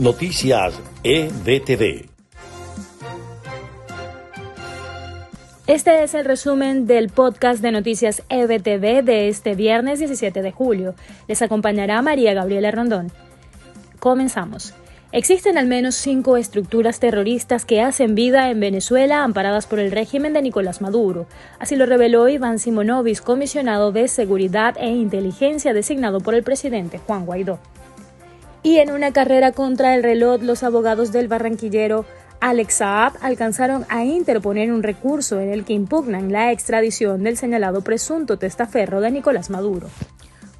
Noticias EBTV. Este es el resumen del podcast de Noticias EBTV de este viernes 17 de julio. Les acompañará María Gabriela Rondón. Comenzamos. Existen al menos cinco estructuras terroristas que hacen vida en Venezuela amparadas por el régimen de Nicolás Maduro. Así lo reveló Iván Simonovis, comisionado de Seguridad e Inteligencia designado por el presidente Juan Guaidó. Y en una carrera contra el reloj, los abogados del barranquillero Alex Saab alcanzaron a interponer un recurso en el que impugnan la extradición del señalado presunto testaferro de Nicolás Maduro.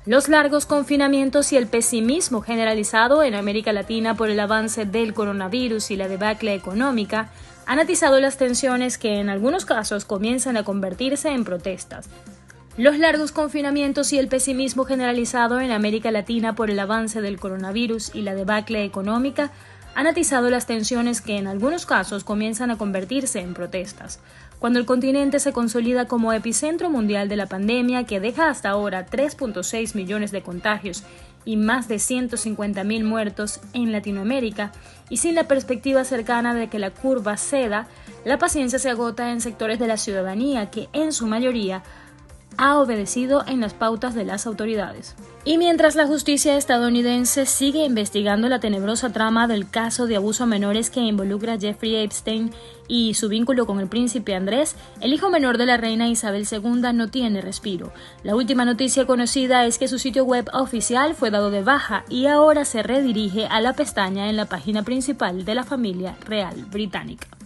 Los largos confinamientos y el pesimismo generalizado en América Latina por el avance del coronavirus y la debacle económica han atizado las tensiones que en algunos casos comienzan a convertirse en protestas. Los largos confinamientos y el pesimismo generalizado en América Latina por el avance del coronavirus y la debacle económica han atizado las tensiones que en algunos casos comienzan a convertirse en protestas. Cuando el continente se consolida como epicentro mundial de la pandemia que deja hasta ahora 3.6 millones de contagios y más de 150.000 muertos en Latinoamérica, y sin la perspectiva cercana de que la curva ceda, la paciencia se agota en sectores de la ciudadanía que, en su mayoría, ha obedecido en las pautas de las autoridades. Y mientras la justicia estadounidense sigue investigando la tenebrosa trama del caso de abuso a menores que involucra a Jeffrey Epstein y su vínculo con el príncipe Andrés, el hijo menor de la reina Isabel II no tiene respiro. La última noticia conocida es que su sitio web oficial fue dado de baja y ahora se redirige a la pestaña en la página principal de la familia real británica.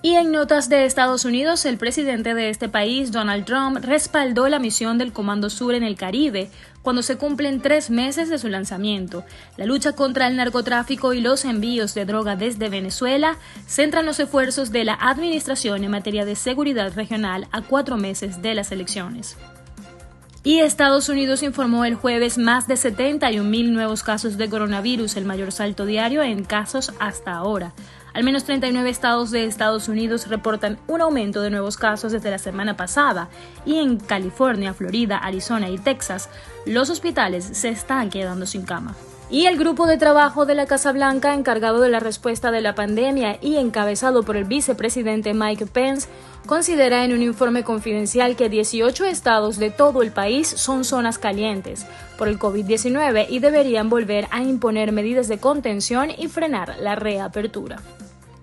Y en notas de Estados Unidos, el presidente de este país, Donald Trump, respaldó la misión del Comando Sur en el Caribe cuando se cumplen tres meses de su lanzamiento. La lucha contra el narcotráfico y los envíos de droga desde Venezuela centran los esfuerzos de la Administración en materia de seguridad regional a cuatro meses de las elecciones. Y Estados Unidos informó el jueves más de 71.000 nuevos casos de coronavirus, el mayor salto diario en casos hasta ahora. Al menos 39 estados de Estados Unidos reportan un aumento de nuevos casos desde la semana pasada y en California, Florida, Arizona y Texas, los hospitales se están quedando sin cama. Y el grupo de trabajo de la Casa Blanca encargado de la respuesta de la pandemia y encabezado por el vicepresidente Mike Pence considera en un informe confidencial que 18 estados de todo el país son zonas calientes por el COVID-19 y deberían volver a imponer medidas de contención y frenar la reapertura.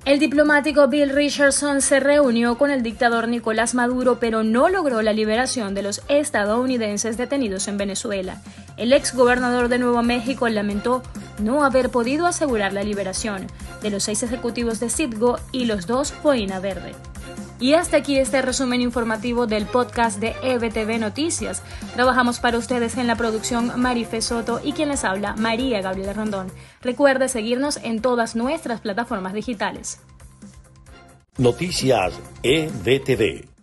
El diplomático Bill Richardson se reunió con el dictador Nicolás Maduro, pero no logró la liberación de los estadounidenses detenidos en Venezuela. El ex gobernador de Nuevo México lamentó no haber podido asegurar la liberación de los seis ejecutivos de Citgo y los dos Boina Verde. Y hasta aquí este resumen informativo del podcast de EBTV Noticias. Trabajamos para ustedes en la producción Marife Soto y quien les habla María Gabriela Rondón. Recuerde seguirnos en todas nuestras plataformas digitales. Noticias EBTV.